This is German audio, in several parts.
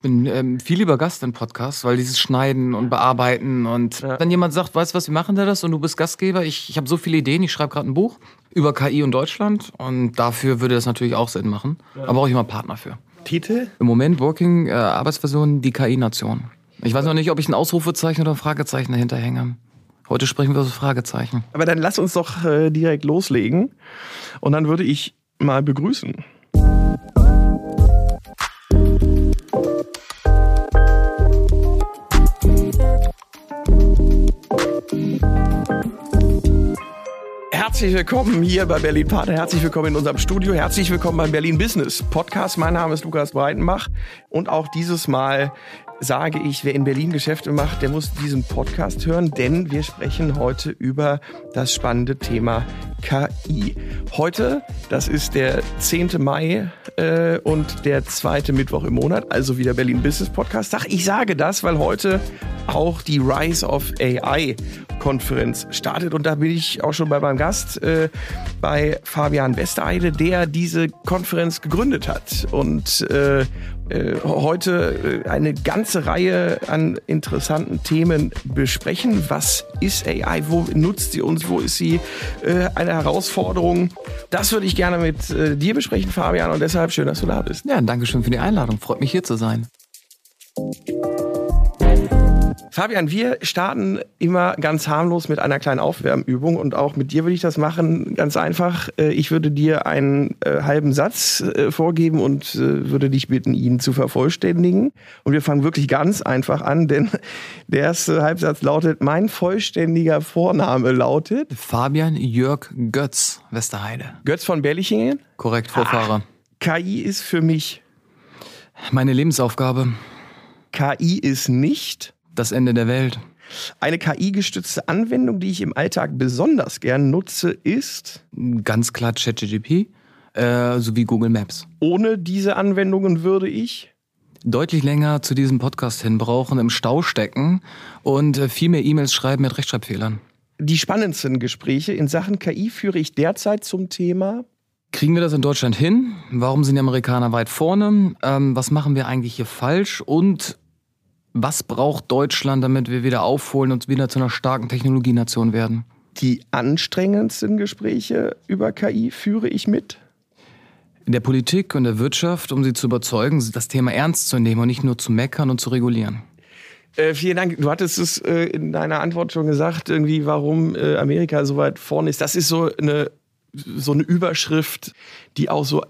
bin ähm, viel lieber Gast in Podcasts, weil dieses Schneiden und Bearbeiten und ja. wenn jemand sagt, weißt du was, wir machen da das und du bist Gastgeber, ich, ich habe so viele Ideen, ich schreibe gerade ein Buch über KI und Deutschland und dafür würde das natürlich auch Sinn machen. Ja. Aber brauche ich mal einen Partner für. Titel? Im Moment Working äh, Arbeitsversion die KI-Nation. Ich weiß noch nicht, ob ich ein Ausrufezeichen oder ein Fragezeichen dahinter hänge. Heute sprechen wir so Fragezeichen. Aber dann lass uns doch äh, direkt loslegen und dann würde ich mal begrüßen. Herzlich willkommen hier bei Berlin Partner. Herzlich willkommen in unserem Studio. Herzlich willkommen beim Berlin Business Podcast. Mein Name ist Lukas Breitenbach und auch dieses Mal sage ich, wer in Berlin Geschäfte macht, der muss diesen Podcast hören, denn wir sprechen heute über das spannende Thema KI. Heute, das ist der 10. Mai äh, und der zweite Mittwoch im Monat, also wieder Berlin Business Podcast. Ach, ich sage das, weil heute auch die Rise of AI Konferenz startet und da bin ich auch schon bei meinem Gast, äh, bei Fabian Westereide, der diese Konferenz gegründet hat und äh, äh, heute äh, eine ganze Reihe an interessanten Themen besprechen. Was ist AI? Wo nutzt sie uns? Wo ist sie äh, eine Herausforderung? Das würde ich gerne mit dir besprechen, Fabian, und deshalb schön, dass du da bist. Ja, danke schön für die Einladung. Freut mich hier zu sein. Fabian, wir starten immer ganz harmlos mit einer kleinen Aufwärmübung und auch mit dir würde ich das machen, ganz einfach. Äh, ich würde dir einen äh, halben Satz äh, vorgeben und äh, würde dich bitten, ihn zu vervollständigen. Und wir fangen wirklich ganz einfach an, denn der erste Halbsatz lautet, mein vollständiger Vorname lautet Fabian Jörg Götz Westerheide. Götz von Berlichingen? Korrekt, Vorfahrer. Ah, KI ist für mich meine Lebensaufgabe. KI ist nicht das Ende der Welt. Eine KI-gestützte Anwendung, die ich im Alltag besonders gern nutze, ist ganz klar ChatGPT äh, sowie Google Maps. Ohne diese Anwendungen würde ich deutlich länger zu diesem Podcast hin brauchen, im Stau stecken und äh, viel mehr E-Mails schreiben mit Rechtschreibfehlern. Die spannendsten Gespräche in Sachen KI führe ich derzeit zum Thema Kriegen wir das in Deutschland hin? Warum sind die Amerikaner weit vorne? Ähm, was machen wir eigentlich hier falsch? Und was braucht Deutschland, damit wir wieder aufholen und wieder zu einer starken Technologienation werden? Die anstrengendsten Gespräche über KI führe ich mit. In der Politik und der Wirtschaft, um sie zu überzeugen, das Thema ernst zu nehmen und nicht nur zu meckern und zu regulieren. Äh, vielen Dank. Du hattest es äh, in deiner Antwort schon gesagt, irgendwie, warum äh, Amerika so weit vorne ist. Das ist so eine, so eine Überschrift, die auch so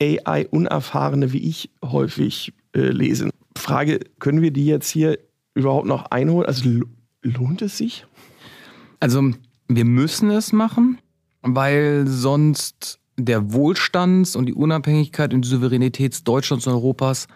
AI-Unerfahrene wie ich häufig äh, lesen. Frage, können wir die jetzt hier überhaupt noch einholen? Also lohnt es sich? Also wir müssen es machen, weil sonst der Wohlstands- und die Unabhängigkeit und die Souveränität Deutschlands und Europas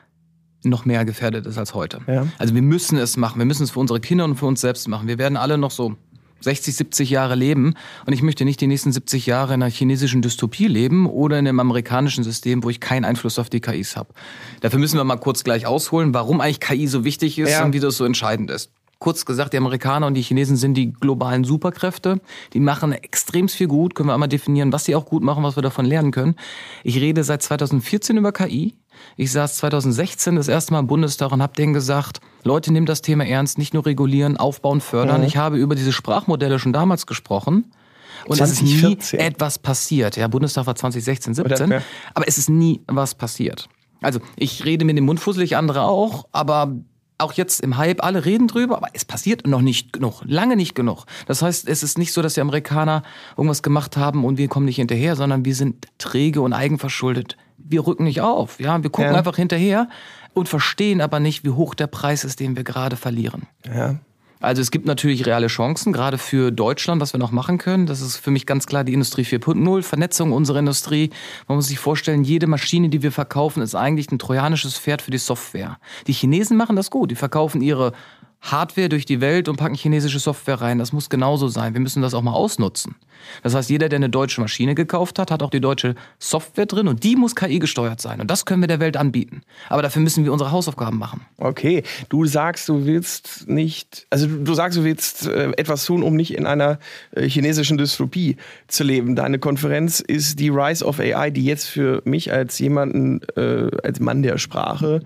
noch mehr gefährdet ist als heute. Ja. Also wir müssen es machen. Wir müssen es für unsere Kinder und für uns selbst machen. Wir werden alle noch so 60, 70 Jahre leben. Und ich möchte nicht die nächsten 70 Jahre in einer chinesischen Dystopie leben oder in einem amerikanischen System, wo ich keinen Einfluss auf die KIs habe. Dafür müssen wir mal kurz gleich ausholen, warum eigentlich KI so wichtig ist ja. und wie das so entscheidend ist. Kurz gesagt, die Amerikaner und die Chinesen sind die globalen Superkräfte. Die machen extrem viel gut. Können wir einmal definieren, was sie auch gut machen, was wir davon lernen können. Ich rede seit 2014 über KI. Ich saß 2016 das erste Mal im Bundestag und habe denen gesagt, Leute, nehmt das Thema ernst, nicht nur regulieren, aufbauen, fördern. Mhm. Ich habe über diese Sprachmodelle schon damals gesprochen. Und 2014. es ist nie etwas passiert. Ja, Bundestag war 2016, 17. Aber es ist nie was passiert. Also, ich rede mit dem Mund fusselig, andere auch, aber auch jetzt im Hype, alle reden drüber, aber es passiert noch nicht genug, lange nicht genug. Das heißt, es ist nicht so, dass die Amerikaner irgendwas gemacht haben und wir kommen nicht hinterher, sondern wir sind träge und eigenverschuldet. Wir rücken nicht auf, ja, wir gucken ja. einfach hinterher und verstehen aber nicht, wie hoch der Preis ist, den wir gerade verlieren. Ja. Also es gibt natürlich reale Chancen, gerade für Deutschland, was wir noch machen können. Das ist für mich ganz klar die Industrie 4.0, Vernetzung unserer Industrie. Man muss sich vorstellen, jede Maschine, die wir verkaufen, ist eigentlich ein trojanisches Pferd für die Software. Die Chinesen machen das gut. Die verkaufen ihre Hardware durch die Welt und packen chinesische Software rein. Das muss genauso sein. Wir müssen das auch mal ausnutzen. Das heißt, jeder, der eine deutsche Maschine gekauft hat, hat auch die deutsche Software drin und die muss KI gesteuert sein. Und das können wir der Welt anbieten. Aber dafür müssen wir unsere Hausaufgaben machen. Okay, du sagst, du willst nicht, also du sagst, du willst äh, etwas tun, um nicht in einer äh, chinesischen Dystopie zu leben. Deine Konferenz ist die Rise of AI, die jetzt für mich als jemanden, äh, als Mann der Sprache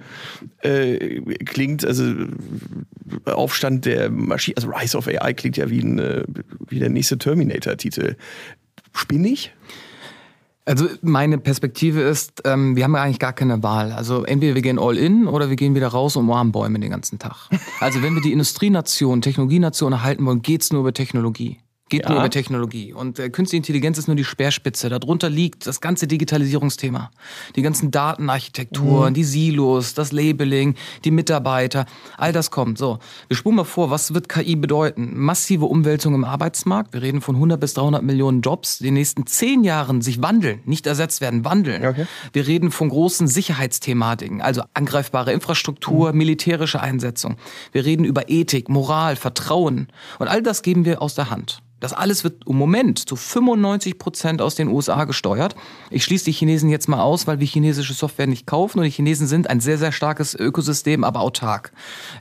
klingt, also Aufstand der Maschine, also Rise of AI klingt ja wie, ein, äh, wie der nächste Terminator-Titel. Spinnig? Also meine Perspektive ist, ähm, wir haben ja eigentlich gar keine Wahl. Also entweder wir gehen all in oder wir gehen wieder raus und umarmen Bäume den ganzen Tag. Also wenn wir die Industrienation, Technologienation erhalten wollen, geht's nur über Technologie. Geht ja. nur über Technologie. Und äh, künstliche Intelligenz ist nur die Speerspitze. Darunter liegt das ganze Digitalisierungsthema. Die ganzen Datenarchitekturen, mhm. die Silos, das Labeling, die Mitarbeiter. All das kommt. So, wir spulen mal vor, was wird KI bedeuten? Massive Umwälzung im Arbeitsmarkt. Wir reden von 100 bis 300 Millionen Jobs, die in den nächsten zehn Jahren sich wandeln, nicht ersetzt werden, wandeln. Okay. Wir reden von großen Sicherheitsthematiken, also angreifbare Infrastruktur, mhm. militärische Einsetzung. Wir reden über Ethik, Moral, Vertrauen. Und all das geben wir aus der Hand. Das alles wird im Moment zu 95 Prozent aus den USA gesteuert. Ich schließe die Chinesen jetzt mal aus, weil wir chinesische Software nicht kaufen und die Chinesen sind ein sehr, sehr starkes Ökosystem, aber autark.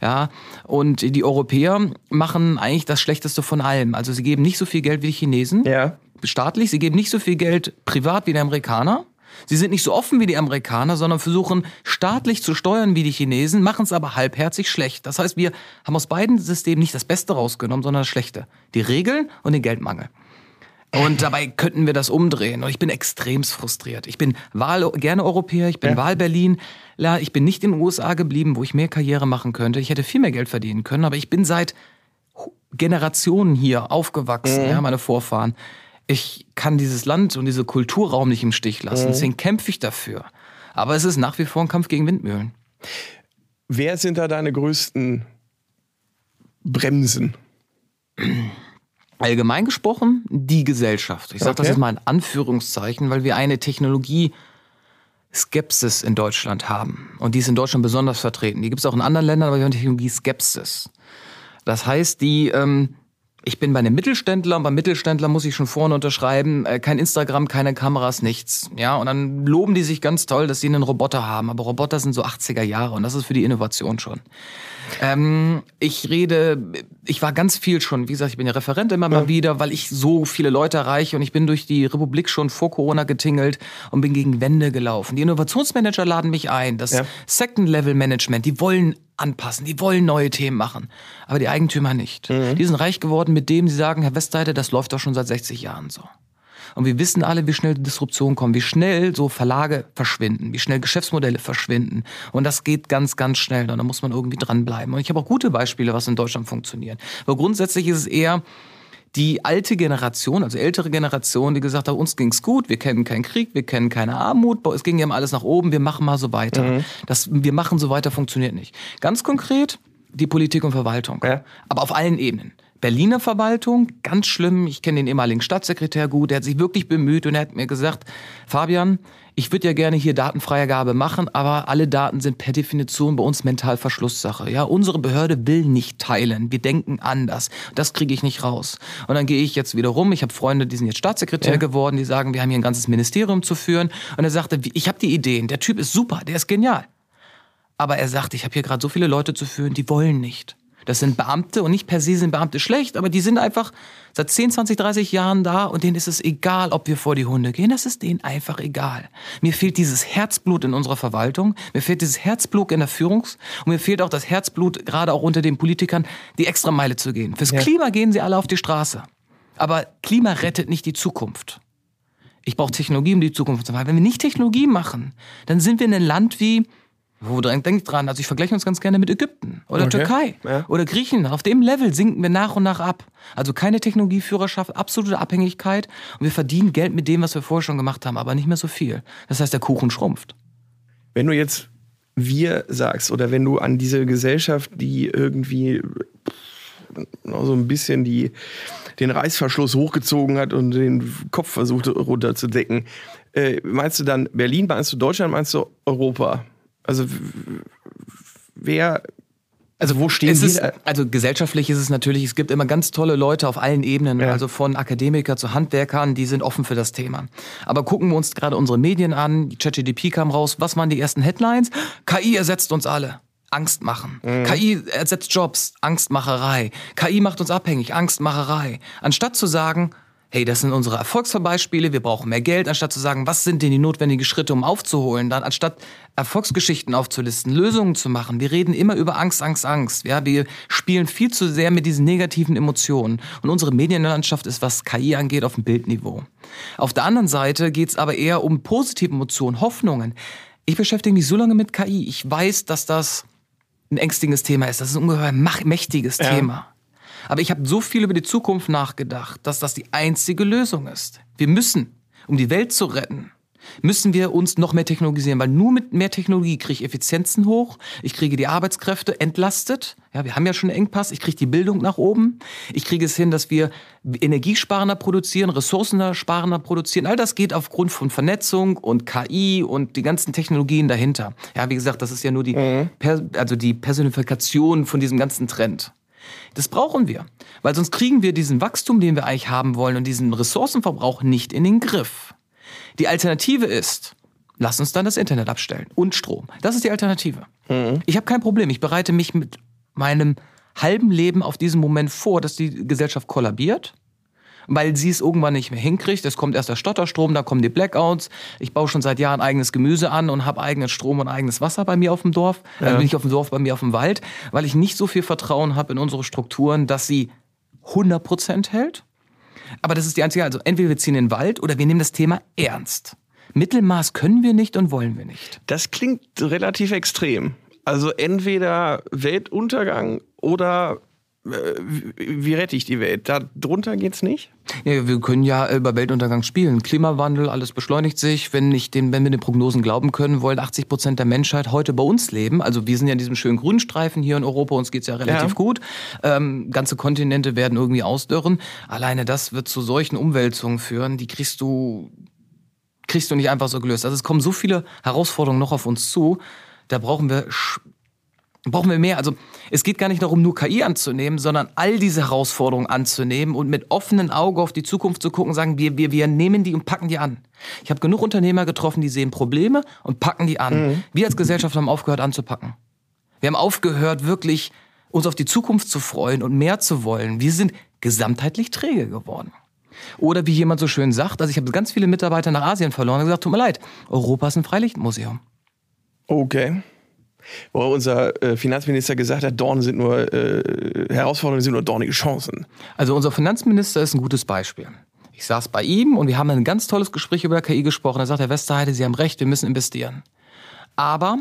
Ja, und die Europäer machen eigentlich das Schlechteste von allem. Also sie geben nicht so viel Geld wie die Chinesen. Ja. Staatlich, sie geben nicht so viel Geld privat wie die Amerikaner. Sie sind nicht so offen wie die Amerikaner, sondern versuchen staatlich zu steuern wie die Chinesen, machen es aber halbherzig schlecht. Das heißt, wir haben aus beiden Systemen nicht das Beste rausgenommen, sondern das Schlechte. Die Regeln und den Geldmangel. Und dabei könnten wir das umdrehen. Und ich bin extremst frustriert. Ich bin Wahl, gerne Europäer, ich bin ja. Wahl-Berlin. Ich bin nicht in den USA geblieben, wo ich mehr Karriere machen könnte. Ich hätte viel mehr Geld verdienen können, aber ich bin seit Generationen hier aufgewachsen, mhm. ja, meine Vorfahren ich kann dieses Land und diese Kulturraum nicht im Stich lassen. Mhm. Deswegen kämpfe ich dafür. Aber es ist nach wie vor ein Kampf gegen Windmühlen. Wer sind da deine größten Bremsen? Allgemein gesprochen, die Gesellschaft. Ich sage okay. das jetzt mal in Anführungszeichen, weil wir eine Technologie Skepsis in Deutschland haben. Und die ist in Deutschland besonders vertreten. Die gibt es auch in anderen Ländern, aber wir haben Technologie Skepsis. Das heißt, die ähm, ich bin bei einem Mittelständler und beim Mittelständler muss ich schon vorne unterschreiben, äh, kein Instagram, keine Kameras, nichts. Ja, und dann loben die sich ganz toll, dass sie einen Roboter haben. Aber Roboter sind so 80er Jahre und das ist für die Innovation schon. Ähm, ich rede, ich war ganz viel schon, wie gesagt, ich bin ja Referent immer ja. mal wieder, weil ich so viele Leute erreiche und ich bin durch die Republik schon vor Corona getingelt und bin gegen Wände gelaufen. Die Innovationsmanager laden mich ein, das ja. Second-Level-Management, die wollen anpassen, die wollen neue Themen machen, aber die Eigentümer nicht. Mhm. Die sind reich geworden mit dem, sie sagen, Herr Westseite, das läuft doch schon seit 60 Jahren so. Und wir wissen alle, wie schnell Disruption kommt, wie schnell so Verlage verschwinden, wie schnell Geschäftsmodelle verschwinden. Und das geht ganz, ganz schnell. Und da muss man irgendwie dranbleiben. Und ich habe auch gute Beispiele, was in Deutschland funktioniert. Aber grundsätzlich ist es eher, die alte Generation, also ältere Generation, die gesagt hat, uns ging's gut, wir kennen keinen Krieg, wir kennen keine Armut, es ging ja immer alles nach oben, wir machen mal so weiter. Mhm. Das, wir machen so weiter funktioniert nicht. Ganz konkret die Politik und Verwaltung, ja. aber auf allen Ebenen. Berliner Verwaltung, ganz schlimm. Ich kenne den ehemaligen Staatssekretär gut, der hat sich wirklich bemüht und er hat mir gesagt, Fabian, ich würde ja gerne hier Datenfreigabe machen, aber alle Daten sind per Definition bei uns mental Verschlusssache. Ja, unsere Behörde will nicht teilen. Wir denken anders. Das kriege ich nicht raus. Und dann gehe ich jetzt wieder rum. Ich habe Freunde, die sind jetzt Staatssekretär ja. geworden, die sagen, wir haben hier ein ganzes Ministerium zu führen. Und er sagte, ich habe die Ideen. Der Typ ist super, der ist genial. Aber er sagt, ich habe hier gerade so viele Leute zu führen, die wollen nicht. Das sind Beamte und nicht per se sind Beamte schlecht, aber die sind einfach seit 10, 20, 30 Jahren da und denen ist es egal, ob wir vor die Hunde gehen. Das ist denen einfach egal. Mir fehlt dieses Herzblut in unserer Verwaltung, mir fehlt dieses Herzblut in der Führungs- und mir fehlt auch das Herzblut gerade auch unter den Politikern, die extra Meile zu gehen. Fürs ja. Klima gehen sie alle auf die Straße. Aber Klima rettet nicht die Zukunft. Ich brauche Technologie, um die Zukunft zu machen. Wenn wir nicht Technologie machen, dann sind wir in einem Land wie wo denkt dran, also ich vergleiche uns ganz gerne mit Ägypten oder okay. Türkei ja. oder Griechenland. Auf dem Level sinken wir nach und nach ab. Also keine Technologieführerschaft, absolute Abhängigkeit und wir verdienen Geld mit dem, was wir vorher schon gemacht haben, aber nicht mehr so viel. Das heißt, der Kuchen schrumpft. Wenn du jetzt wir sagst oder wenn du an diese Gesellschaft, die irgendwie so ein bisschen die, den Reißverschluss hochgezogen hat und den Kopf versucht runterzudecken, äh, meinst du dann Berlin, meinst du Deutschland, meinst du Europa? Also wer Also wo stehen es ist, Also gesellschaftlich ist es natürlich, es gibt immer ganz tolle Leute auf allen Ebenen, Ja. also von Akademiker zu Handwerkern, die sind offen für das Thema. Aber gucken wir uns gerade unsere Medien an, ChatGDP kam raus, was waren die ersten Headlines? KI ersetzt uns alle. Angst machen. KI ersetzt Jobs, Angstmacherei. KI macht uns abhängig, Angstmacherei. Anstatt zu sagen, hey, das sind unsere Erfolgsbeispiele, wir brauchen mehr Geld, anstatt zu sagen, was sind denn die notwendigen Schritte, um aufzuholen, dann anstatt Erfolgsgeschichten aufzulisten, Lösungen zu machen. Wir reden immer über Angst, Angst, Angst. Ja, wir spielen viel zu sehr mit diesen negativen Emotionen. Und unsere Medienlandschaft ist, was KI angeht, auf dem Bildniveau. Auf der anderen Seite geht es aber eher um positive Emotionen, Hoffnungen. Ich beschäftige mich so lange mit KI. Ich weiß, dass das ein ängstiges Thema ist. Das ist ein ungeheuer mächtiges Ja. Thema. Aber ich habe so viel über die Zukunft nachgedacht, dass das die einzige Lösung ist. Wir müssen, um die Welt zu retten, müssen wir uns noch mehr technologisieren, weil nur mit mehr Technologie kriege ich Effizienzen hoch, ich kriege die Arbeitskräfte entlastet, ja, wir haben ja schon einen Engpass, ich kriege die Bildung nach oben, ich kriege es hin, dass wir energiesparender produzieren, ressourcensparender produzieren, all das geht aufgrund von Vernetzung und KI und die ganzen Technologien dahinter. Ja, wie gesagt, das ist ja nur die, per, also die Personifikation von diesem ganzen Trend. Das brauchen wir, weil sonst kriegen wir diesen Wachstum, den wir eigentlich haben wollen und diesen Ressourcenverbrauch nicht in den Griff. Die Alternative ist, lass uns dann das Internet abstellen und Strom. Das ist die Alternative. Ich habe kein Problem. Ich bereite mich mit meinem halben Leben auf diesen Moment vor, dass die Gesellschaft kollabiert, weil sie es irgendwann nicht mehr hinkriegt. Es kommt erst der Stotterstrom, da kommen die Blackouts. Ich baue schon seit Jahren eigenes Gemüse an und habe eigenen Strom und eigenes Wasser bei mir auf dem Dorf. Also bin ich auf dem Dorf, bei mir auf dem Wald, weil ich nicht so viel Vertrauen habe in unsere Strukturen, dass sie 100% hält. Aber das ist die einzige, also entweder wir ziehen in den Wald oder wir nehmen das Thema ernst. Mittelmaß können wir nicht und wollen wir nicht. Das klingt relativ extrem. Also entweder Weltuntergang oder äh, wie, wie rette ich die Welt? Da drunter geht's nicht? Ja, wir können ja über Weltuntergang spielen. Klimawandel, alles beschleunigt sich. Wenn, nicht den, wenn wir den Prognosen glauben können, wollen 80 Prozent der Menschheit heute bei uns leben. Also wir sind ja in diesem schönen Grünstreifen hier in Europa, uns geht's ja relativ Ja. gut. Ähm, ganze Kontinente werden irgendwie ausdörren. Alleine das wird zu solchen Umwälzungen führen, die kriegst du, kriegst du nicht einfach so gelöst. Also es kommen so viele Herausforderungen noch auf uns zu. Da brauchen wir brauchen wir mehr. Also es geht gar nicht darum, nur KI anzunehmen, sondern all diese Herausforderungen anzunehmen und mit offenem Auge auf die Zukunft zu gucken, sagen, wir, wir, wir nehmen die und packen die an. Ich habe genug Unternehmer getroffen, die sehen Probleme und packen die an. Wir als Gesellschaft haben aufgehört anzupacken. Wir haben aufgehört, wirklich uns auf die Zukunft zu freuen und mehr zu wollen. Wir sind gesamtheitlich träge geworden. Oder wie jemand so schön sagt, also ich habe ganz viele Mitarbeiter nach Asien verloren und gesagt, tut mir leid, Europa ist ein Freilichtmuseum. Okay. Wo unser äh, Finanzminister gesagt hat, Dornen sind nur äh, Herausforderungen sind nur dornige Chancen. Also unser Finanzminister ist ein gutes Beispiel. Ich saß bei ihm und wir haben ein ganz tolles Gespräch über KI gesprochen. Er sagt, Herr Westerheide, Sie haben recht, wir müssen investieren. Aber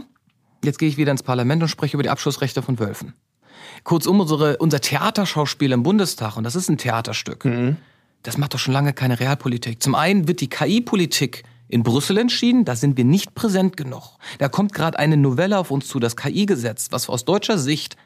jetzt gehe ich wieder ins Parlament und spreche über die Abschussrechte von Wölfen. Kurzum, unsere, unser Theaterschauspiel im Bundestag, und das ist ein Theaterstück, das macht doch schon lange keine Realpolitik. Zum einen wird die KI-Politik in Brüssel entschieden, da sind wir nicht präsent genug. Da kommt gerade eine Novelle auf uns zu, das KI-Gesetz, was aus deutscher Sicht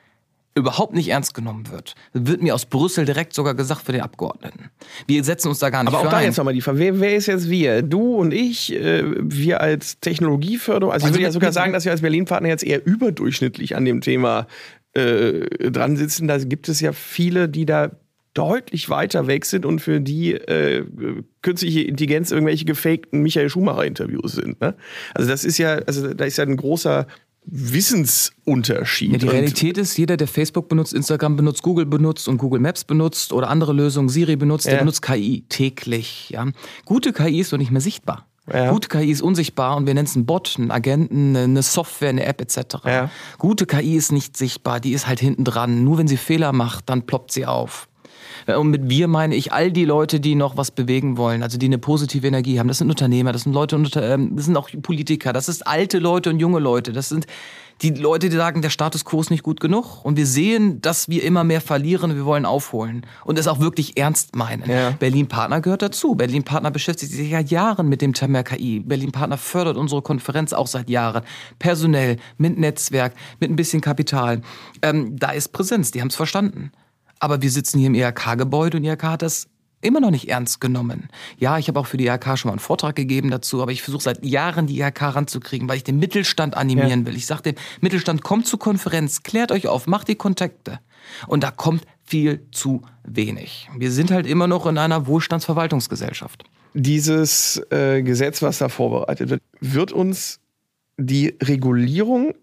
überhaupt nicht ernst genommen wird. Wird mir aus Brüssel direkt sogar gesagt für den Abgeordneten. Wir setzen uns da gar nicht Aber auch da ein. jetzt nochmal die Frage, wer, wer ist jetzt wir? Du und ich, äh, wir als Technologieförderung, also, ich Also würde ja sogar sagen, dass wir als Berlin-Partner jetzt eher überdurchschnittlich an dem Thema äh, dran sitzen. Da gibt es ja viele, die da deutlich weiter weg sind und für die äh, künstliche Intelligenz irgendwelche gefakten Michael Schumacher-Interviews sind. Ne? Also das ist ja, also da ist ja ein großer Wissensunterschied. Ja, die Realität ist, jeder, der Facebook benutzt, Instagram benutzt, Google benutzt und Google Maps benutzt oder andere Lösungen, Siri benutzt, der Ja. benutzt KI täglich. Ja. Gute KI ist doch nicht mehr sichtbar. Ja. Gute KI ist unsichtbar und wir nennen es einen Bot, einen Agenten, eine Software, eine App etc. Ja. Gute KI ist nicht sichtbar, die ist halt hinten dran. Nur wenn sie Fehler macht, dann ploppt sie auf. Und mit wir meine ich all die Leute, die noch was bewegen wollen, also die eine positive Energie haben. Das sind Unternehmer, das sind Leute, ähm, das sind auch Politiker, das ist alte Leute und junge Leute. Das sind die Leute, die sagen, der Status quo ist nicht gut genug. Und wir sehen, dass wir immer mehr verlieren und wir wollen aufholen. Und es auch wirklich ernst meinen. Ja. Berlin Partner gehört dazu. Berlin Partner beschäftigt sich ja Jahren mit dem Thema KI. Berlin Partner fördert unsere Konferenz auch seit Jahren. Personell, mit Netzwerk, mit ein bisschen Kapital. Ähm, da ist Präsenz, die haben es verstanden. Aber wir sitzen hier im IHK-Gebäude und IHK hat das immer noch nicht ernst genommen. Ja, ich habe auch für die IHK schon mal einen Vortrag gegeben dazu, aber ich versuche seit Jahren die IHK ranzukriegen, weil ich den Mittelstand animieren ja. will. Ich sage dem Mittelstand, kommt zur Konferenz, klärt euch auf, macht die Kontakte. Und da kommt viel zu wenig. Wir sind halt immer noch in einer Wohlstandsverwaltungsgesellschaft. Dieses äh, Gesetz, was da vorbereitet wird, wird uns die Regulierung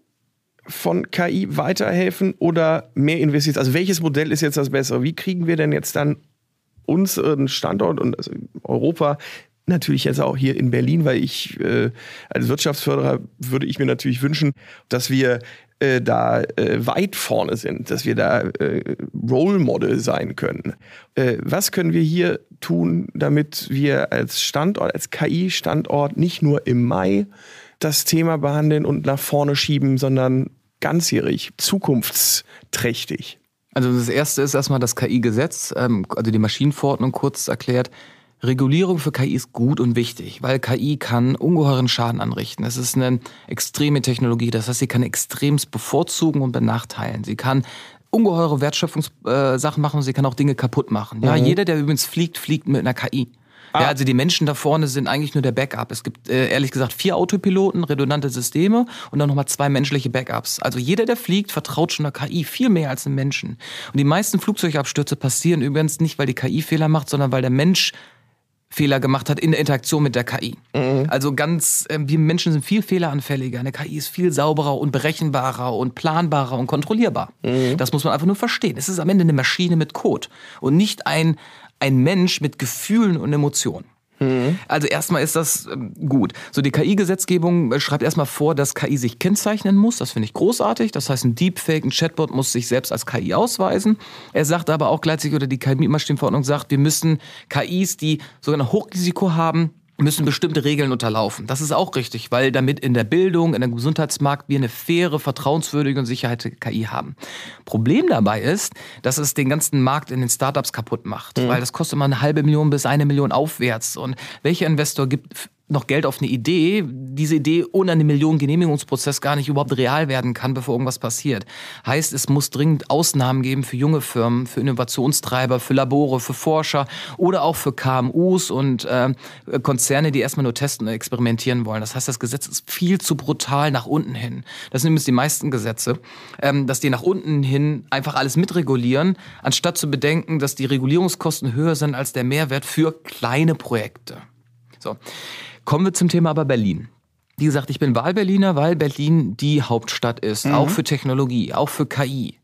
von KI weiterhelfen oder mehr Investitionen? Also welches Modell ist jetzt das bessere? Wie kriegen wir denn jetzt dann unseren Standort und also Europa natürlich jetzt auch hier in Berlin, weil ich äh, als Wirtschaftsförderer würde ich mir natürlich wünschen, dass wir äh, da äh, weit vorne sind, dass wir da äh, Role Model sein können. Äh, was können wir hier tun, damit wir als Standort, als KI-Standort nicht nur im Mai das Thema behandeln und nach vorne schieben, sondern ganzjährig, zukunftsträchtig? Also das erste ist erstmal das KI-Gesetz, ähm, also die Maschinenverordnung kurz erklärt. Regulierung für KI ist gut und wichtig, weil KI kann ungeheuren Schaden anrichten. Es ist eine extreme Technologie, das heißt, sie kann extremst bevorzugen und benachteilen. Sie kann ungeheure Wertschöpfungssachen äh, machen, sie kann auch Dinge kaputt machen. Ja, mhm. jeder, der übrigens fliegt, fliegt mit einer KI. Ah. Ja, also die Menschen da vorne sind eigentlich nur der Backup. Es gibt äh, ehrlich gesagt vier Autopiloten, redundante Systeme und dann nochmal zwei menschliche Backups. Also jeder, der fliegt, vertraut schon der KI viel mehr als einem Menschen. Und die meisten Flugzeugabstürze passieren übrigens nicht, weil die KI Fehler macht, sondern weil der Mensch Fehler gemacht hat in der Interaktion mit der KI. Mhm. Also ganz, äh, wir Menschen sind viel fehleranfälliger. Eine KI ist viel sauberer und berechenbarer und planbarer und kontrollierbar. Mhm. Das muss man einfach nur verstehen. Es ist am Ende eine Maschine mit Code und nicht ein, ein Mensch mit Gefühlen und Emotionen. Also erstmal ist das ähm, gut. So die KI-Gesetzgebung äh, schreibt erstmal vor, dass KI sich kennzeichnen muss. Das finde ich großartig. Das heißt, ein Deepfake, ein Chatbot muss sich selbst als KI ausweisen. Er sagt aber auch gleichzeitig, oder die KI-Maschinenverordnung sagt, wir müssen KIs, die sogar ein Hochrisiko haben, müssen bestimmte Regeln unterlaufen. Das ist auch richtig, weil damit in der Bildung, in der Gesundheitsmarkt wir eine faire, vertrauenswürdige und Sicherheit KI haben. Problem dabei ist, dass es den ganzen Markt in den Startups kaputt macht, mhm. weil das kostet immer eine halbe Million bis eine Million aufwärts. Und welcher Investor gibt noch Geld auf eine Idee, diese Idee ohne einen Millionen Genehmigungsprozess gar nicht überhaupt real werden kann, bevor irgendwas passiert. Heißt, es muss dringend Ausnahmen geben für junge Firmen, für Innovationstreiber, für Labore, für Forscher oder auch für KMUs und äh, Konzerne, die erstmal nur testen und experimentieren wollen. Das heißt, das Gesetz ist viel zu brutal nach unten hin. Das sind übrigens die meisten Gesetze, ähm, dass die nach unten hin einfach alles mitregulieren, anstatt zu bedenken, dass die Regulierungskosten höher sind als der Mehrwert für kleine Projekte. So. Kommen wir zum Thema aber Berlin. Wie gesagt, ich bin Wahlberliner, weil Berlin die Hauptstadt ist, mhm. auch für Technologie, auch für KI.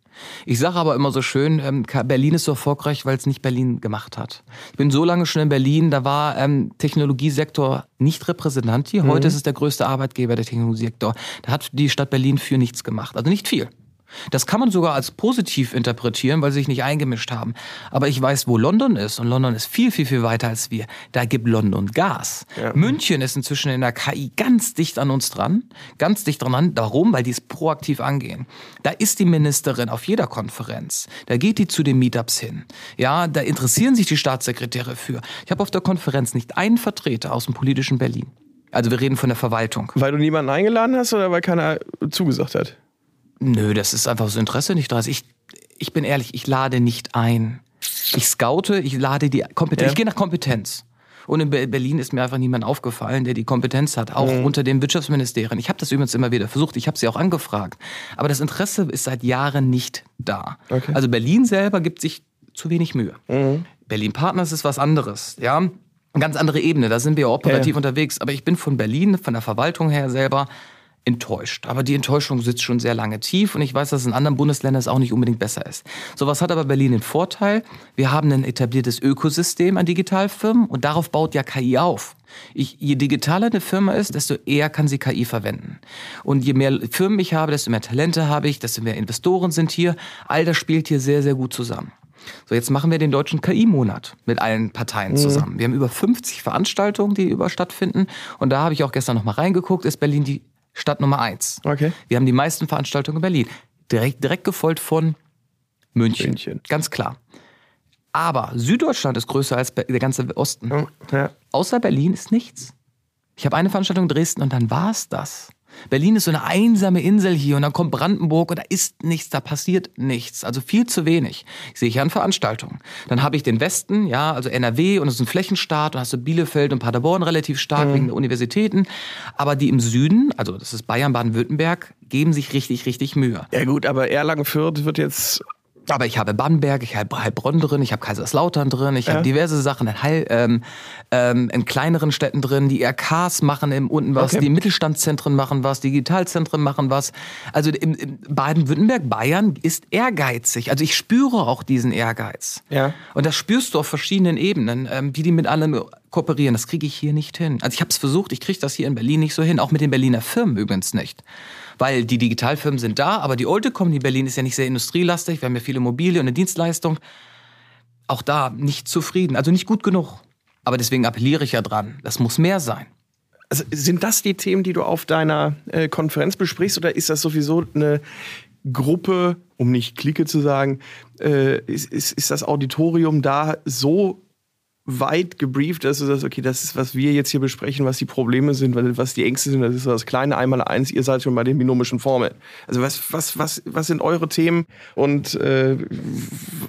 Ich sage aber immer so schön, ähm, Berlin ist so erfolgreich, weil es nicht Berlin gemacht hat. Ich bin so lange schon in Berlin, da war ähm, Technologiesektor nicht repräsentant hier. Heute mhm. ist es der größte Arbeitgeber der Technologiesektor. Da hat die Stadt Berlin für nichts gemacht. Also nicht viel. Das kann man sogar als positiv interpretieren, weil sie sich nicht eingemischt haben. Aber ich weiß, wo London ist und London ist viel, viel, viel weiter als wir. Da gibt London Gas. Ja. München ist inzwischen in der KI ganz dicht an uns dran, ganz dicht dran. Warum? Weil die es proaktiv angehen. Da ist die Ministerin auf jeder Konferenz. Da geht die zu den Meetups hin. Ja, da interessieren sich die Staatssekretäre für. Ich habe auf der Konferenz nicht einen Vertreter aus dem politischen Berlin. Also wir reden von der Verwaltung. Weil du niemanden eingeladen hast oder weil keiner zugesagt hat? Nö, das ist einfach so Interesse nicht da. Also ich, ich bin ehrlich, ich lade nicht ein. Ich scoute, ich lade die Kompetenz. Ja. Ich gehe nach Kompetenz. Und in Berlin ist mir einfach niemand aufgefallen, der die Kompetenz hat, auch mhm. unter den Wirtschaftsministerien. Ich habe das übrigens immer wieder versucht, ich habe sie auch angefragt. Aber das Interesse ist seit Jahren nicht da. Okay. Also Berlin selber gibt sich zu wenig Mühe. Mhm. Berlin Partners ist was anderes, ja. Eine ganz andere Ebene, da sind wir operativ ja. unterwegs. Aber ich bin von Berlin, von der Verwaltung her selber, enttäuscht. Aber die Enttäuschung sitzt schon sehr lange tief und ich weiß, dass es in anderen Bundesländern es auch nicht unbedingt besser ist. So was hat aber Berlin den Vorteil. Wir haben ein etabliertes Ökosystem an Digitalfirmen und darauf baut ja KI auf. Ich, je digitaler eine Firma ist, desto eher kann sie KI verwenden. Und je mehr Firmen ich habe, desto mehr Talente habe ich, desto mehr Investoren sind hier. All das spielt hier sehr, sehr gut zusammen. So, jetzt machen wir den deutschen KI-Monat mit allen Parteien mhm. zusammen. Mhm. Wir haben über 50 Veranstaltungen, die über stattfinden. Und da habe ich auch gestern noch mal reingeguckt, ist Berlin die Stadt Nummer eins. Okay. Wir haben die meisten Veranstaltungen in Berlin. Direkt, direkt gefolgt von München. München. Ganz klar. Aber Süddeutschland ist größer als der ganze Osten. Ja. Außer Berlin ist nichts. Ich habe eine Veranstaltung in Dresden und dann war es das. Berlin ist so eine einsame Insel hier und dann kommt Brandenburg und da ist nichts, da passiert nichts. Also viel zu wenig. Ich sehe hier an Veranstaltungen. Dann habe ich den Westen, ja, also NRW und es ist ein Flächenstaat und hast du Bielefeld und Paderborn relativ stark mhm. wegen der Universitäten. Aber die im Süden, also das ist Bayern, Baden-Württemberg, geben sich richtig, richtig Mühe. Ja gut, aber Erlangen-Fürth wird jetzt aber ich habe Bamberg, ich habe Heilbronn drin, ich habe Kaiserslautern drin, ich ja. habe diverse Sachen in, Heil, ähm, ähm, in kleineren Städten drin. Die RKs machen im unten was, okay. die Mittelstandszentren machen was, Digitalzentren machen was. Also im Baden-Württemberg, Bayern ist ehrgeizig. Also ich spüre auch diesen Ehrgeiz. Ja. Und das spürst du auf verschiedenen Ebenen, ähm, wie die mit allem kooperieren. Das kriege ich hier nicht hin. Also ich habe es versucht, ich kriege das hier in Berlin nicht so hin, auch mit den Berliner Firmen übrigens nicht weil die Digitalfirmen sind da, aber die Old Company Berlin ist ja nicht sehr industrielastig, wir haben ja viele Immobilien und eine Dienstleistung. Auch da nicht zufrieden, also nicht gut genug. Aber deswegen appelliere ich ja dran, das muss mehr sein. Also sind das die Themen, die du auf deiner äh, Konferenz besprichst oder ist das sowieso eine Gruppe, um nicht Clique zu sagen, äh, ist, ist, ist das Auditorium da so weit gebrieft, dass du sagst, okay, das ist, was wir jetzt hier besprechen, was die Probleme sind, was die Ängste sind, das ist das kleine Einmal-Eins, ihr seid schon bei den binomischen Formeln. Also was, was, was, was sind eure Themen und äh,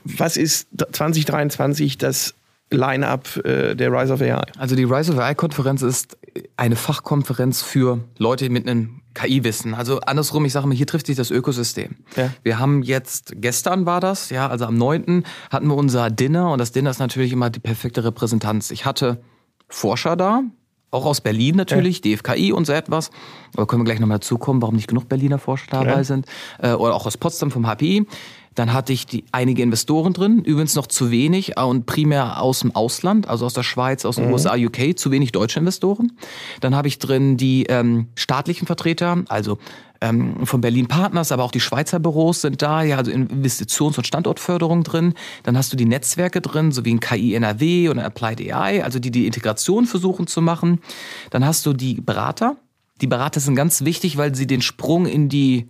was ist 2023 das Line-up äh, der Rise of AI? Also die Rise of AI-Konferenz ist eine Fachkonferenz für Leute mit einem KI-Wissen. Also andersrum, ich sage mal, hier trifft sich das Ökosystem. Ja. Wir haben jetzt, gestern war das, ja, also am 9. hatten wir unser Dinner und das Dinner ist natürlich immer die perfekte Repräsentanz. Ich hatte Forscher da, auch aus Berlin natürlich, ja. DFKI und so etwas. Aber können wir gleich nochmal dazu kommen, warum nicht genug Berliner Forscher dabei ja. sind. Äh, oder auch aus Potsdam vom HPI. Dann hatte ich die, einige Investoren drin, übrigens noch zu wenig und primär aus dem Ausland, also aus der Schweiz, aus den mhm. USA, UK, zu wenig deutsche Investoren. Dann habe ich drin die ähm, staatlichen Vertreter, also ähm, von Berlin Partners, aber auch die Schweizer Büros sind da, ja, also Investitions- und Standortförderung drin. Dann hast du die Netzwerke drin, so wie ein KI NRW oder Applied AI, also die die Integration versuchen zu machen. Dann hast du die Berater. Die Berater sind ganz wichtig, weil sie den Sprung in die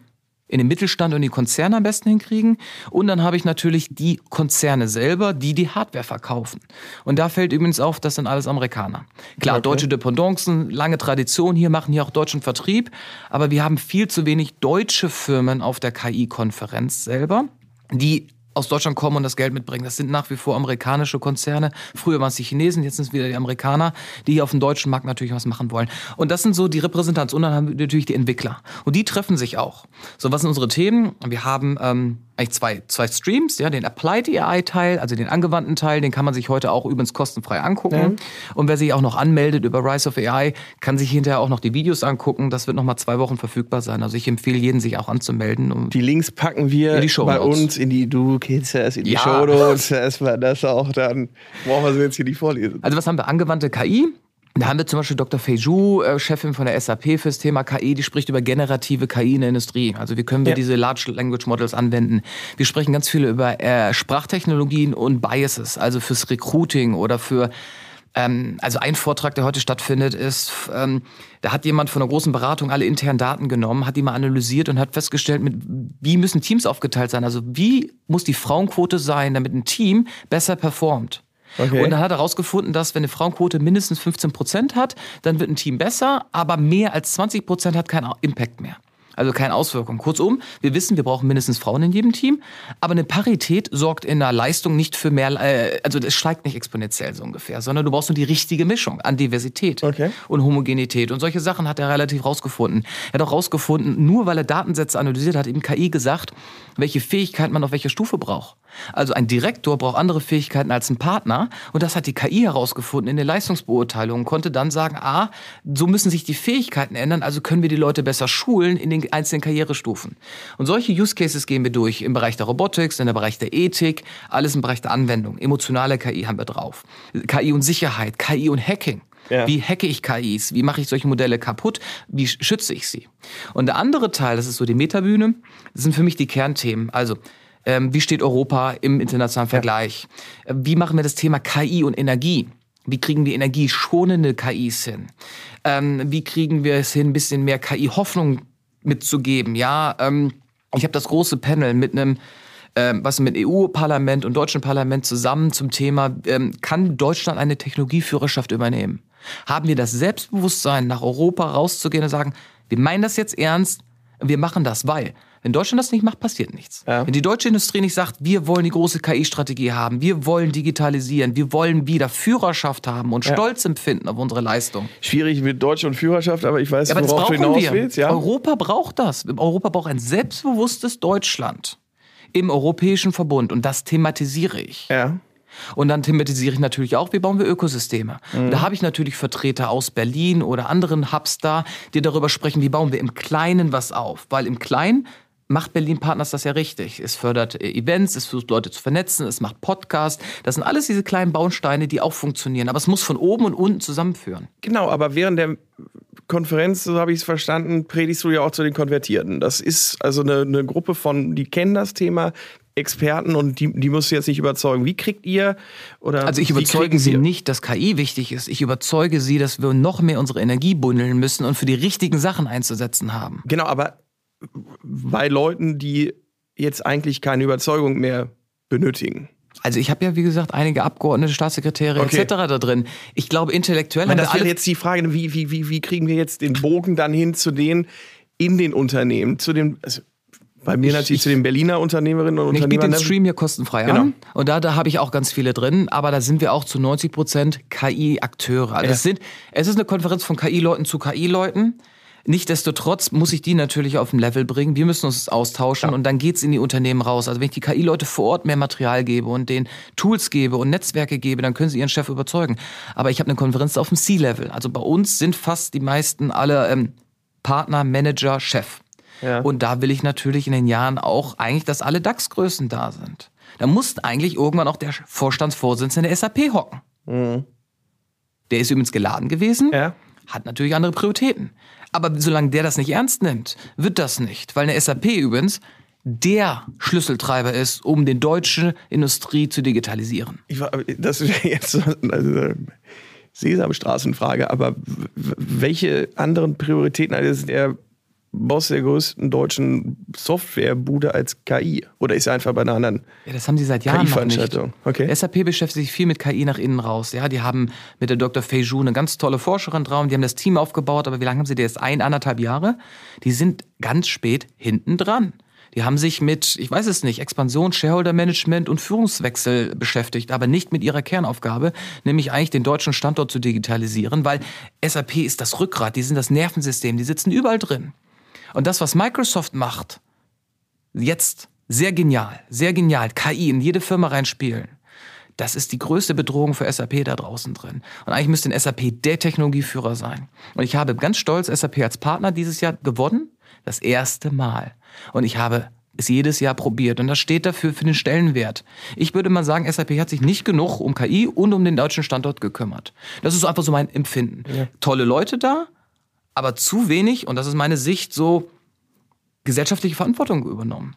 in den Mittelstand und die Konzerne am besten hinkriegen. Und dann habe ich natürlich die Konzerne selber, die die Hardware verkaufen. Und da fällt übrigens auf, das sind alles Amerikaner. Klar, okay. deutsche Dependancen, lange Tradition hier, machen hier auch deutschen Vertrieb. Aber wir haben viel zu wenig deutsche Firmen auf der KI-Konferenz selber, die aus Deutschland kommen und das Geld mitbringen. Das sind nach wie vor amerikanische Konzerne. Früher waren es die Chinesen, jetzt sind es wieder die Amerikaner, die hier auf dem deutschen Markt natürlich was machen wollen. Und das sind so die Repräsentanz. Und dann haben wir natürlich die Entwickler. Und die treffen sich auch. So, was sind unsere Themen? Wir haben ähm, eigentlich zwei, zwei Streams, ja, den Applied AI-Teil, also den angewandten Teil, den kann man sich heute auch übrigens kostenfrei angucken. Ja. Und wer sich auch noch anmeldet über Rise of AI, kann sich hinterher auch noch die Videos angucken. Das wird nochmal zwei Wochen verfügbar sein. Also ich empfehle jeden, sich auch anzumelden. Um die Links packen wir bei uns in die, du kennst es, in die ja. Show Notes. Das auch dann, brauchen wir sie jetzt hier nicht vorlesen. Also was haben wir? Angewandte KI, da haben wir zum Beispiel Dr. Feiju, äh, Chefin von der SAP fürs Thema KI, die spricht über generative KI in der Industrie. Also wie können wir ja. diese Large Language Models anwenden? Wir sprechen ganz viel über äh, Sprachtechnologien und Biases, also fürs Recruiting oder für ähm, also ein Vortrag, der heute stattfindet, ist, ähm, da hat jemand von einer großen Beratung alle internen Daten genommen, hat die mal analysiert und hat festgestellt, mit, wie müssen Teams aufgeteilt sein? Also wie muss die Frauenquote sein, damit ein Team besser performt? Okay. Und dann hat er herausgefunden, dass wenn eine Frauenquote mindestens 15 Prozent hat, dann wird ein Team besser, aber mehr als 20 Prozent hat keinen Impact mehr. Also keine Auswirkung. Kurzum, wir wissen, wir brauchen mindestens Frauen in jedem Team, aber eine Parität sorgt in der Leistung nicht für mehr, äh, also es steigt nicht exponentiell so ungefähr, sondern du brauchst nur die richtige Mischung an Diversität okay. und Homogenität. Und solche Sachen hat er relativ rausgefunden. Er hat auch rausgefunden, nur weil er Datensätze analysiert hat, eben KI gesagt, welche Fähigkeit man auf welcher Stufe braucht. Also ein Direktor braucht andere Fähigkeiten als ein Partner und das hat die KI herausgefunden in der Leistungsbeurteilung und konnte dann sagen, ah, so müssen sich die Fähigkeiten ändern, also können wir die Leute besser schulen in den einzelnen Karrierestufen. Und solche Use Cases gehen wir durch im Bereich der Robotics, in der Bereich der Ethik, alles im Bereich der Anwendung. Emotionale KI haben wir drauf. KI und Sicherheit, KI und Hacking. Ja. Wie hacke ich KIs? Wie mache ich solche Modelle kaputt? Wie schütze ich sie? Und der andere Teil, das ist so die Metabühne, das sind für mich die Kernthemen. Also ähm, wie steht Europa im internationalen Vergleich? Ja. Wie machen wir das Thema KI und Energie? Wie kriegen wir energieschonende KIs hin? Ähm, wie kriegen wir es hin, ein bisschen mehr KI-Hoffnung mitzugeben? Ja, ähm, ich habe das große Panel mit einem ähm, was mit EU-Parlament und deutschen Parlament zusammen zum Thema, ähm, kann Deutschland eine Technologieführerschaft übernehmen? Haben wir das Selbstbewusstsein, nach Europa rauszugehen und sagen, Wir meinen das jetzt ernst. Wir machen das, weil wenn Deutschland das nicht macht, passiert nichts. Ja. Wenn die deutsche Industrie nicht sagt, wir wollen die große KI-Strategie haben, wir wollen digitalisieren, wir wollen wieder Führerschaft haben und ja. Stolz empfinden auf unsere Leistung. Schwierig mit Deutschland und Führerschaft, aber ich weiß, ja, aber worauf du hinaus wir. willst. Ja? Europa braucht das. Europa braucht ein selbstbewusstes Deutschland im Europäischen Verbund und das thematisiere ich. Ja. Und dann thematisiere ich natürlich auch, wie bauen wir Ökosysteme. Mhm. Da habe ich natürlich Vertreter aus Berlin oder anderen Hubs da, die darüber sprechen, wie bauen wir im Kleinen was auf. Weil im Kleinen macht Berlin Partners das ja richtig. Es fördert äh, Events, es versucht Leute zu vernetzen, es macht Podcasts. Das sind alles diese kleinen Bausteine, die auch funktionieren. Aber es muss von oben und unten zusammenführen. Genau, aber während der Konferenz, so habe ich es verstanden, predigst du ja auch zu den Konvertierten. Das ist also eine, eine Gruppe von, die kennen das Thema, Experten und die, die musst du jetzt nicht überzeugen. Wie kriegt ihr oder Also ich überzeuge sie nicht, dass KI wichtig ist. Ich überzeuge sie, dass wir noch mehr unsere Energie bundeln müssen und für die richtigen Sachen einzusetzen haben. Genau, aber bei Leuten, die jetzt eigentlich keine Überzeugung mehr benötigen. Also ich habe ja, wie gesagt, einige Abgeordnete, Staatssekretäre okay. etc. da drin. Ich glaube, intellektuell... Ich das wäre jetzt die Frage, wie, wie, wie, wie kriegen wir jetzt den Bogen dann hin zu denen in den Unternehmen, zu den... Also bei mir ich, natürlich ich, zu den Berliner Unternehmerinnen und Unternehmern. Ich biete den Stream hier kostenfrei genau. an. Und da, da habe ich auch ganz viele drin. Aber da sind wir auch zu 90 Prozent KI-Akteure. Also ja. es, sind, es ist eine Konferenz von KI-Leuten zu KI-Leuten. Nichtsdestotrotz muss ich die natürlich auf ein Level bringen. Wir müssen uns austauschen ja. und dann geht's in die Unternehmen raus. Also wenn ich die KI-Leute vor Ort mehr Material gebe und denen Tools gebe und Netzwerke gebe, dann können sie ihren Chef überzeugen. Aber ich habe eine Konferenz auf dem C-Level. Also bei uns sind fast die meisten alle ähm, Partner, Manager, Chef. Ja. Und da will ich natürlich in den Jahren auch eigentlich, dass alle DAX-Größen da sind. Da muss eigentlich irgendwann auch der Vorstandsvorsitzende der SAP hocken. Mhm. Der ist übrigens geladen gewesen, ja. hat natürlich andere Prioritäten. Aber solange der das nicht ernst nimmt, wird das nicht. Weil eine SAP übrigens der Schlüsseltreiber ist, um die deutsche Industrie zu digitalisieren. Ich war, das ist jetzt also, Sesamstraßenfrage, aber welche anderen Prioritäten, also der Boss der größten deutschen Softwarebude als KI? Oder ist er einfach bei einer anderen Ja, das haben sie seit Jahren noch nicht. Okay. SAP beschäftigt sich viel mit KI nach innen raus. Ja, die haben mit der Dr. Fei Zhu eine ganz tolle Forscherin drauf. Die haben das Team aufgebaut, aber wie lange haben sie das? Ein, anderthalb Jahre? Die sind ganz spät hinten dran. Die haben sich mit, ich weiß es nicht, Expansion, Shareholder Management und Führungswechsel beschäftigt, aber nicht mit ihrer Kernaufgabe, nämlich eigentlich den deutschen Standort zu digitalisieren, weil SAP ist das Rückgrat, die sind das Nervensystem, die sitzen überall drin. Und das, was Microsoft macht, jetzt sehr genial, sehr genial, KI in jede Firma reinspielen. Das ist die größte Bedrohung für SAP da draußen drin. Und eigentlich müsste ein SAP der Technologieführer sein. Und ich habe ganz stolz SAP als Partner dieses Jahr gewonnen. Das erste Mal. Und ich habe es jedes Jahr probiert. Und das steht dafür für den Stellenwert. Ich würde mal sagen, SAP hat sich nicht genug um KI und um den deutschen Standort gekümmert. Das ist einfach so mein Empfinden. Ja. Tolle Leute da, aber zu wenig, und das ist meine Sicht, so gesellschaftliche Verantwortung übernommen.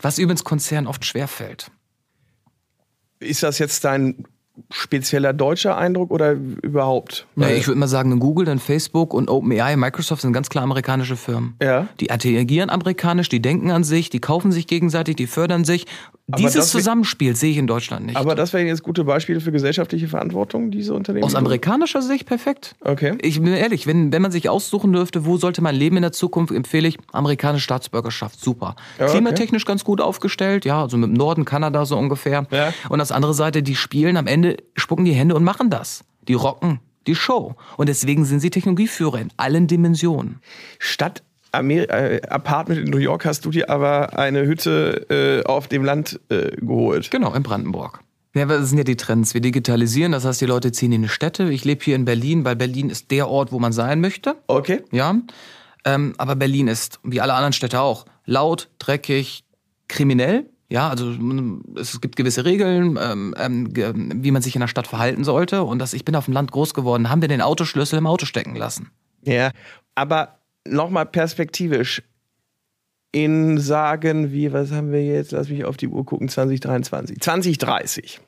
Was übrigens Konzernen oft schwerfällt. Ist das jetzt dein spezieller deutscher Eindruck oder überhaupt? Ja, ich würde mal sagen, Google, dann Facebook und OpenAI, Microsoft sind ganz klar amerikanische Firmen. Ja. Die agieren amerikanisch, die denken an sich, die kaufen sich gegenseitig, die fördern sich. Aber Dieses Zusammenspiel sehe ich in Deutschland nicht. Aber das wären jetzt gute Beispiele für gesellschaftliche Verantwortung, diese Unternehmen? Aus amerikanischer Sicht perfekt. Okay. Ich bin ehrlich, wenn, wenn man sich aussuchen dürfte, wo sollte man leben in der Zukunft, empfehle ich amerikanische Staatsbürgerschaft. Super. Ja, okay. Klimatechnisch ganz gut aufgestellt, ja, also mit dem Norden Kanada so ungefähr. Ja. Und auf andere Seite, die spielen am Ende, spucken die Hände und machen das. Die rocken die Show. Und deswegen sind sie Technologieführer in allen Dimensionen. Statt Amer äh, Apartment in New York hast du dir aber eine Hütte äh, auf dem Land äh, geholt. Genau, in Brandenburg. Ja, das sind ja die Trends. Wir digitalisieren, das heißt, die Leute ziehen in die Städte. Ich lebe hier in Berlin, weil Berlin ist der Ort, wo man sein möchte. Okay. Ja. Ähm, aber Berlin ist, wie alle anderen Städte auch, laut, dreckig, kriminell. Ja, also es gibt gewisse Regeln, ähm, ähm, wie man sich in der Stadt verhalten sollte. Und dass ich bin auf dem Land groß geworden, haben wir den Autoschlüssel im Auto stecken lassen. Ja, aber nochmal perspektivisch in sagen wir, was haben wir jetzt? Lass mich auf die Uhr gucken, 2023. 2030.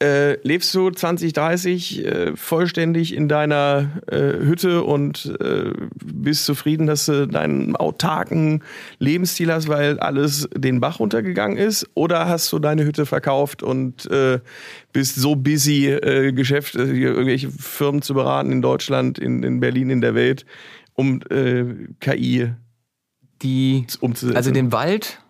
Äh, lebst du 2030 äh, vollständig in deiner äh, Hütte und äh, bist zufrieden, dass du deinen autarken Lebensstil hast, weil alles den Bach runtergegangen ist? Oder hast du deine Hütte verkauft und äh, bist so busy, äh, Geschäfte, irgendwelche Firmen zu beraten in Deutschland, in, in Berlin, in der Welt um KI die, umzusetzen? Also den Wald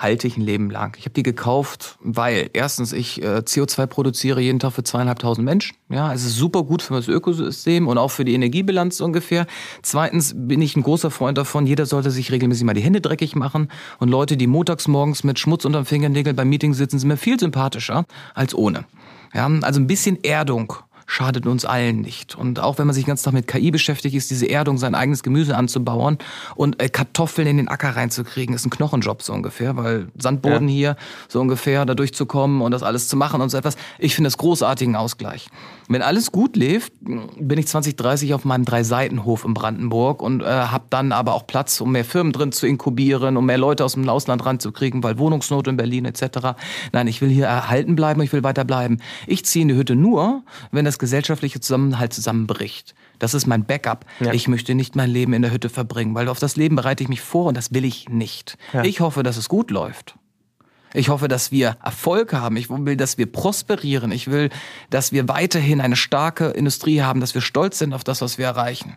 halte ich ein Leben lang. Ich habe die gekauft, weil erstens ich äh, CO2 produziere jeden Tag für zweieinhalbtausend Menschen. Ja, es ist super gut für das Ökosystem und auch für die Energiebilanz ungefähr. Zweitens bin ich ein großer Freund davon, jeder sollte sich regelmäßig mal die Hände dreckig machen. Und Leute, die montags morgens mit Schmutz unterm Fingernägel beim Meeting sitzen, sind mir viel sympathischer als ohne. Ja, also ein bisschen Erdung schadet uns allen nicht. Und auch wenn man sich ganz Tag mit KI beschäftigt, ist diese Erdung, sein eigenes Gemüse anzubauen und äh, Kartoffeln in den Acker reinzukriegen, ist ein Knochenjob so ungefähr, weil Sandboden ja. hier so ungefähr da durchzukommen und das alles zu machen und so etwas. Ich finde das großartigen Ausgleich. Wenn alles gut lebt, bin ich 2030 auf meinem Drei-Seiten-Hof in Brandenburg und äh, habe dann aber auch Platz, um mehr Firmen drin zu inkubieren, um mehr Leute aus dem Ausland ranzukriegen, weil Wohnungsnot in Berlin etc. Nein, ich will hier erhalten bleiben, ich will weiter bleiben. Ich ziehe in die Hütte nur, wenn das gesellschaftliche Zusammenhalt zusammenbricht. Das ist mein Backup. Ja. Ich möchte nicht mein Leben in der Hütte verbringen, weil auf das Leben bereite ich mich vor und das will ich nicht. Ja. Ich hoffe, dass es gut läuft. Ich hoffe, dass wir Erfolg haben. Ich will, dass wir prosperieren. Ich will, dass wir weiterhin eine starke Industrie haben, dass wir stolz sind auf das, was wir erreichen.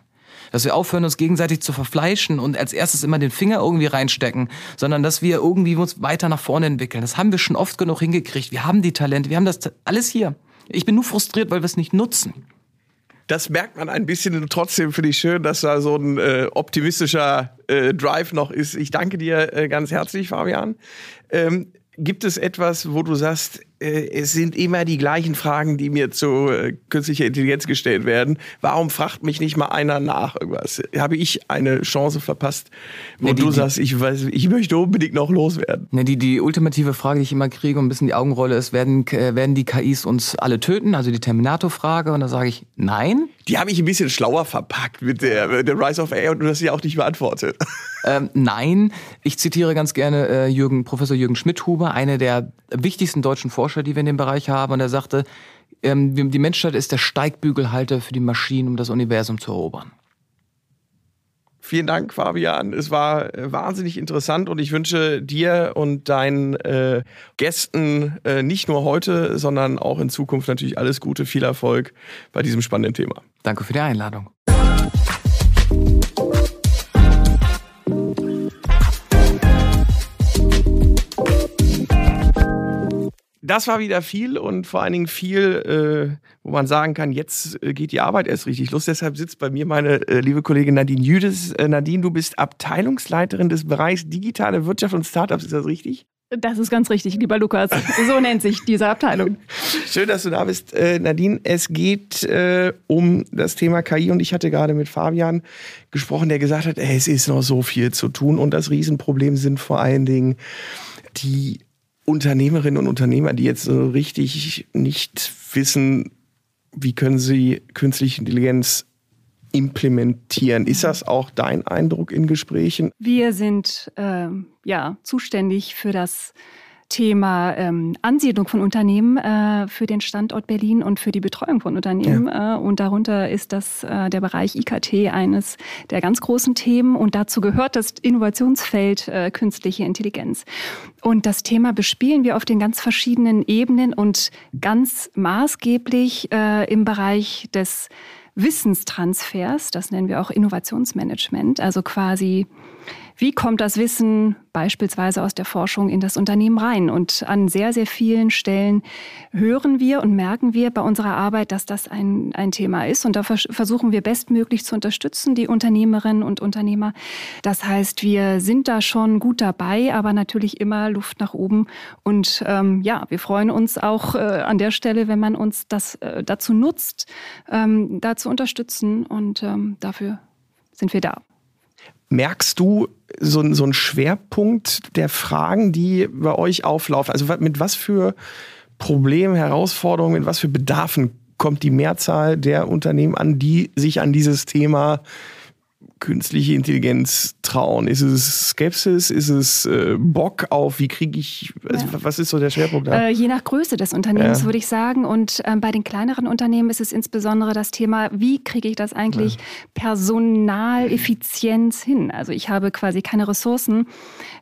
Dass wir aufhören, uns gegenseitig zu verfleischen und als erstes immer den Finger irgendwie reinstecken, sondern dass wir irgendwie uns weiter nach vorne entwickeln. Das haben wir schon oft genug hingekriegt. Wir haben die Talente, wir haben das alles hier. Ich bin nur frustriert, weil wir es nicht nutzen. Das merkt man ein bisschen. und Trotzdem finde ich schön, dass da so ein äh, optimistischer äh, Drive noch ist. Ich danke dir äh, ganz herzlich, Fabian. Ähm, Gibt es etwas, wo du sagst, es sind immer die gleichen Fragen, die mir zu äh, künstlicher Intelligenz gestellt werden? Warum fragt mich nicht mal einer nach irgendwas? Habe ich eine Chance verpasst, wo nee, die, du sagst, ich, weiß, ich möchte unbedingt noch loswerden? Nee, die, die ultimative Frage, die ich immer kriege und ein bisschen die Augenrolle ist, werden, äh, werden die KIs uns alle töten? Also die Terminator-Frage. Und da sage ich, nein. Die habe ich ein bisschen schlauer verpackt mit der, mit der Rise of AI und du hast sie auch nicht beantwortet. Ähm, nein, ich zitiere ganz gerne äh, Jürgen, Professor Jürgen Schmidhuber, einer der wichtigsten deutschen Forscher, die wir in dem Bereich haben. Und er sagte, ähm, die Menschheit ist der Steigbügelhalter für die Maschinen, um das Universum zu erobern. Vielen Dank, Fabian. Es war äh, wahnsinnig interessant und ich wünsche dir und deinen äh, Gästen äh, nicht nur heute, sondern auch in Zukunft natürlich alles Gute, viel Erfolg bei diesem spannenden Thema. Danke für die Einladung. Das war wieder viel und vor allen Dingen viel, äh, wo man sagen kann, jetzt äh, geht die Arbeit erst richtig los. Deshalb sitzt bei mir meine äh, liebe Kollegin Nadine Jüdes. Äh, Nadine, du bist Abteilungsleiterin des Bereichs digitale Wirtschaft und Startups. Ist das richtig? Das ist ganz richtig, lieber Lukas. So nennt sich diese Abteilung. Schön, dass du da bist, äh, Nadine. Es geht äh, um das Thema KI und ich hatte gerade mit Fabian gesprochen, der gesagt hat, ey, es ist noch so viel zu tun und das Riesenproblem sind vor allen Dingen die Unternehmerinnen und Unternehmer, die jetzt so richtig nicht wissen, wie können sie künstliche Intelligenz implementieren. Ist das auch dein Eindruck in Gesprächen? Wir sind äh, ja zuständig für das Thema ähm, Ansiedlung von Unternehmen äh, für den Standort Berlin und für die Betreuung von Unternehmen. Ja. Äh, und darunter ist das äh, der Bereich IKT eines der ganz großen Themen. Und dazu gehört das Innovationsfeld äh, künstliche Intelligenz. Und das Thema bespielen wir auf den ganz verschiedenen Ebenen und ganz maßgeblich äh, im Bereich des Wissenstransfers. Das nennen wir auch Innovationsmanagement. Also quasi wie kommt das Wissen beispielsweise aus der Forschung in das Unternehmen rein? Und an sehr, sehr vielen Stellen hören wir und merken wir bei unserer Arbeit, dass das ein, ein Thema ist. Und da versuchen wir bestmöglich zu unterstützen, die Unternehmerinnen und Unternehmer. Das heißt, wir sind da schon gut dabei, aber natürlich immer Luft nach oben. Und ähm, ja, wir freuen uns auch äh, an der Stelle, wenn man uns das äh, dazu nutzt, ähm, da zu unterstützen. Und ähm, dafür sind wir da. Merkst du so, so einen Schwerpunkt der Fragen, die bei euch auflaufen? Also mit was für Problemen, Herausforderungen, mit was für Bedarfen kommt die Mehrzahl der Unternehmen an, die sich an dieses Thema künstliche Intelligenz trauen? Ist es Skepsis? Ist es äh, Bock auf, wie kriege ich, also, ja. was ist so der Schwerpunkt da? Äh, je nach Größe des Unternehmens ja. würde ich sagen. Und ähm, bei den kleineren Unternehmen ist es insbesondere das Thema, wie kriege ich das eigentlich ja. Personaleffizienz hin? Also ich habe quasi keine Ressourcen,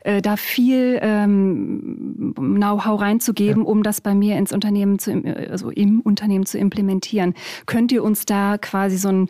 äh, da viel ähm, Know-how reinzugeben, um das bei mir ins Unternehmen zu, also im Unternehmen zu implementieren. Könnt ihr uns da quasi so ein,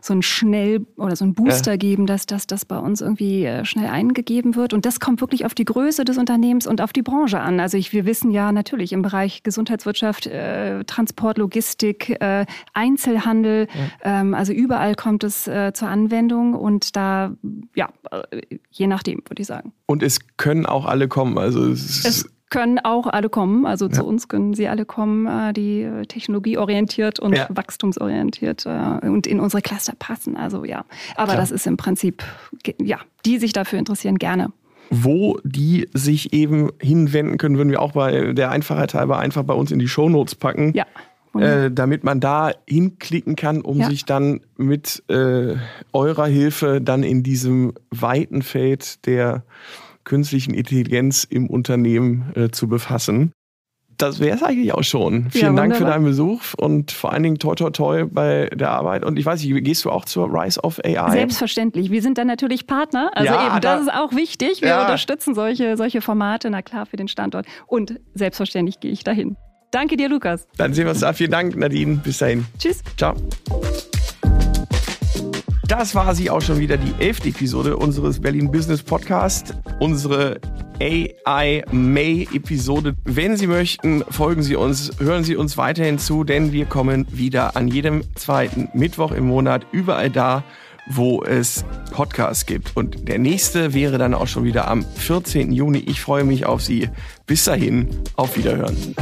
so ein schnell oder so ein einen Booster ja. geben, dass das dass bei uns irgendwie äh, schnell eingegeben wird. Und das kommt wirklich auf die Größe des Unternehmens und auf die Branche an. Also ich, wir wissen ja natürlich im Bereich Gesundheitswirtschaft, äh, Transport, Logistik, äh, Einzelhandel, ja. ähm, also überall kommt es äh, zur Anwendung und da, ja, äh, je nachdem, würde ich sagen. Und es können auch alle kommen. Also es, es können auch alle kommen. Also ja. zu uns können sie alle kommen, äh, die äh, technologieorientiert und ja. wachstumsorientiert äh, und in unsere Cluster passen. Also ja, aber Klar. das ist im Prinzip, ja, die sich dafür interessieren, gerne wo die sich eben hinwenden können, würden wir auch bei der Einfachheit halber einfach bei uns in die Shownotes packen. Ja. Äh, damit man da hinklicken kann, um ja. sich dann mit äh, eurer Hilfe dann in diesem weiten Feld der künstlichen Intelligenz im Unternehmen äh, zu befassen. Das wäre es eigentlich auch schon. Vielen ja, Dank für deinen Besuch und vor allen Dingen toi toi toi bei der Arbeit. Und ich weiß nicht, gehst du auch zur Rise of AI? Selbstverständlich. Wir sind dann natürlich Partner. Also ja, eben, das ist auch wichtig. Wir ja. unterstützen solche, solche Formate, na klar, für den Standort. Und selbstverständlich gehe ich dahin. Danke dir, Lukas. Dann sehen wir uns da. Vielen Dank, Nadine. Bis dahin. Tschüss. Ciao. Das war sie auch schon wieder, die elfte Episode unseres Berlin Business Podcast. Unsere AI May Episode. Wenn Sie möchten, folgen Sie uns, hören Sie uns weiterhin zu, denn wir kommen wieder an jedem zweiten Mittwoch im Monat überall da, wo es Podcasts gibt. Und der nächste wäre dann auch schon wieder am 14. Juni. Ich freue mich auf Sie. Bis dahin, auf Wiederhören.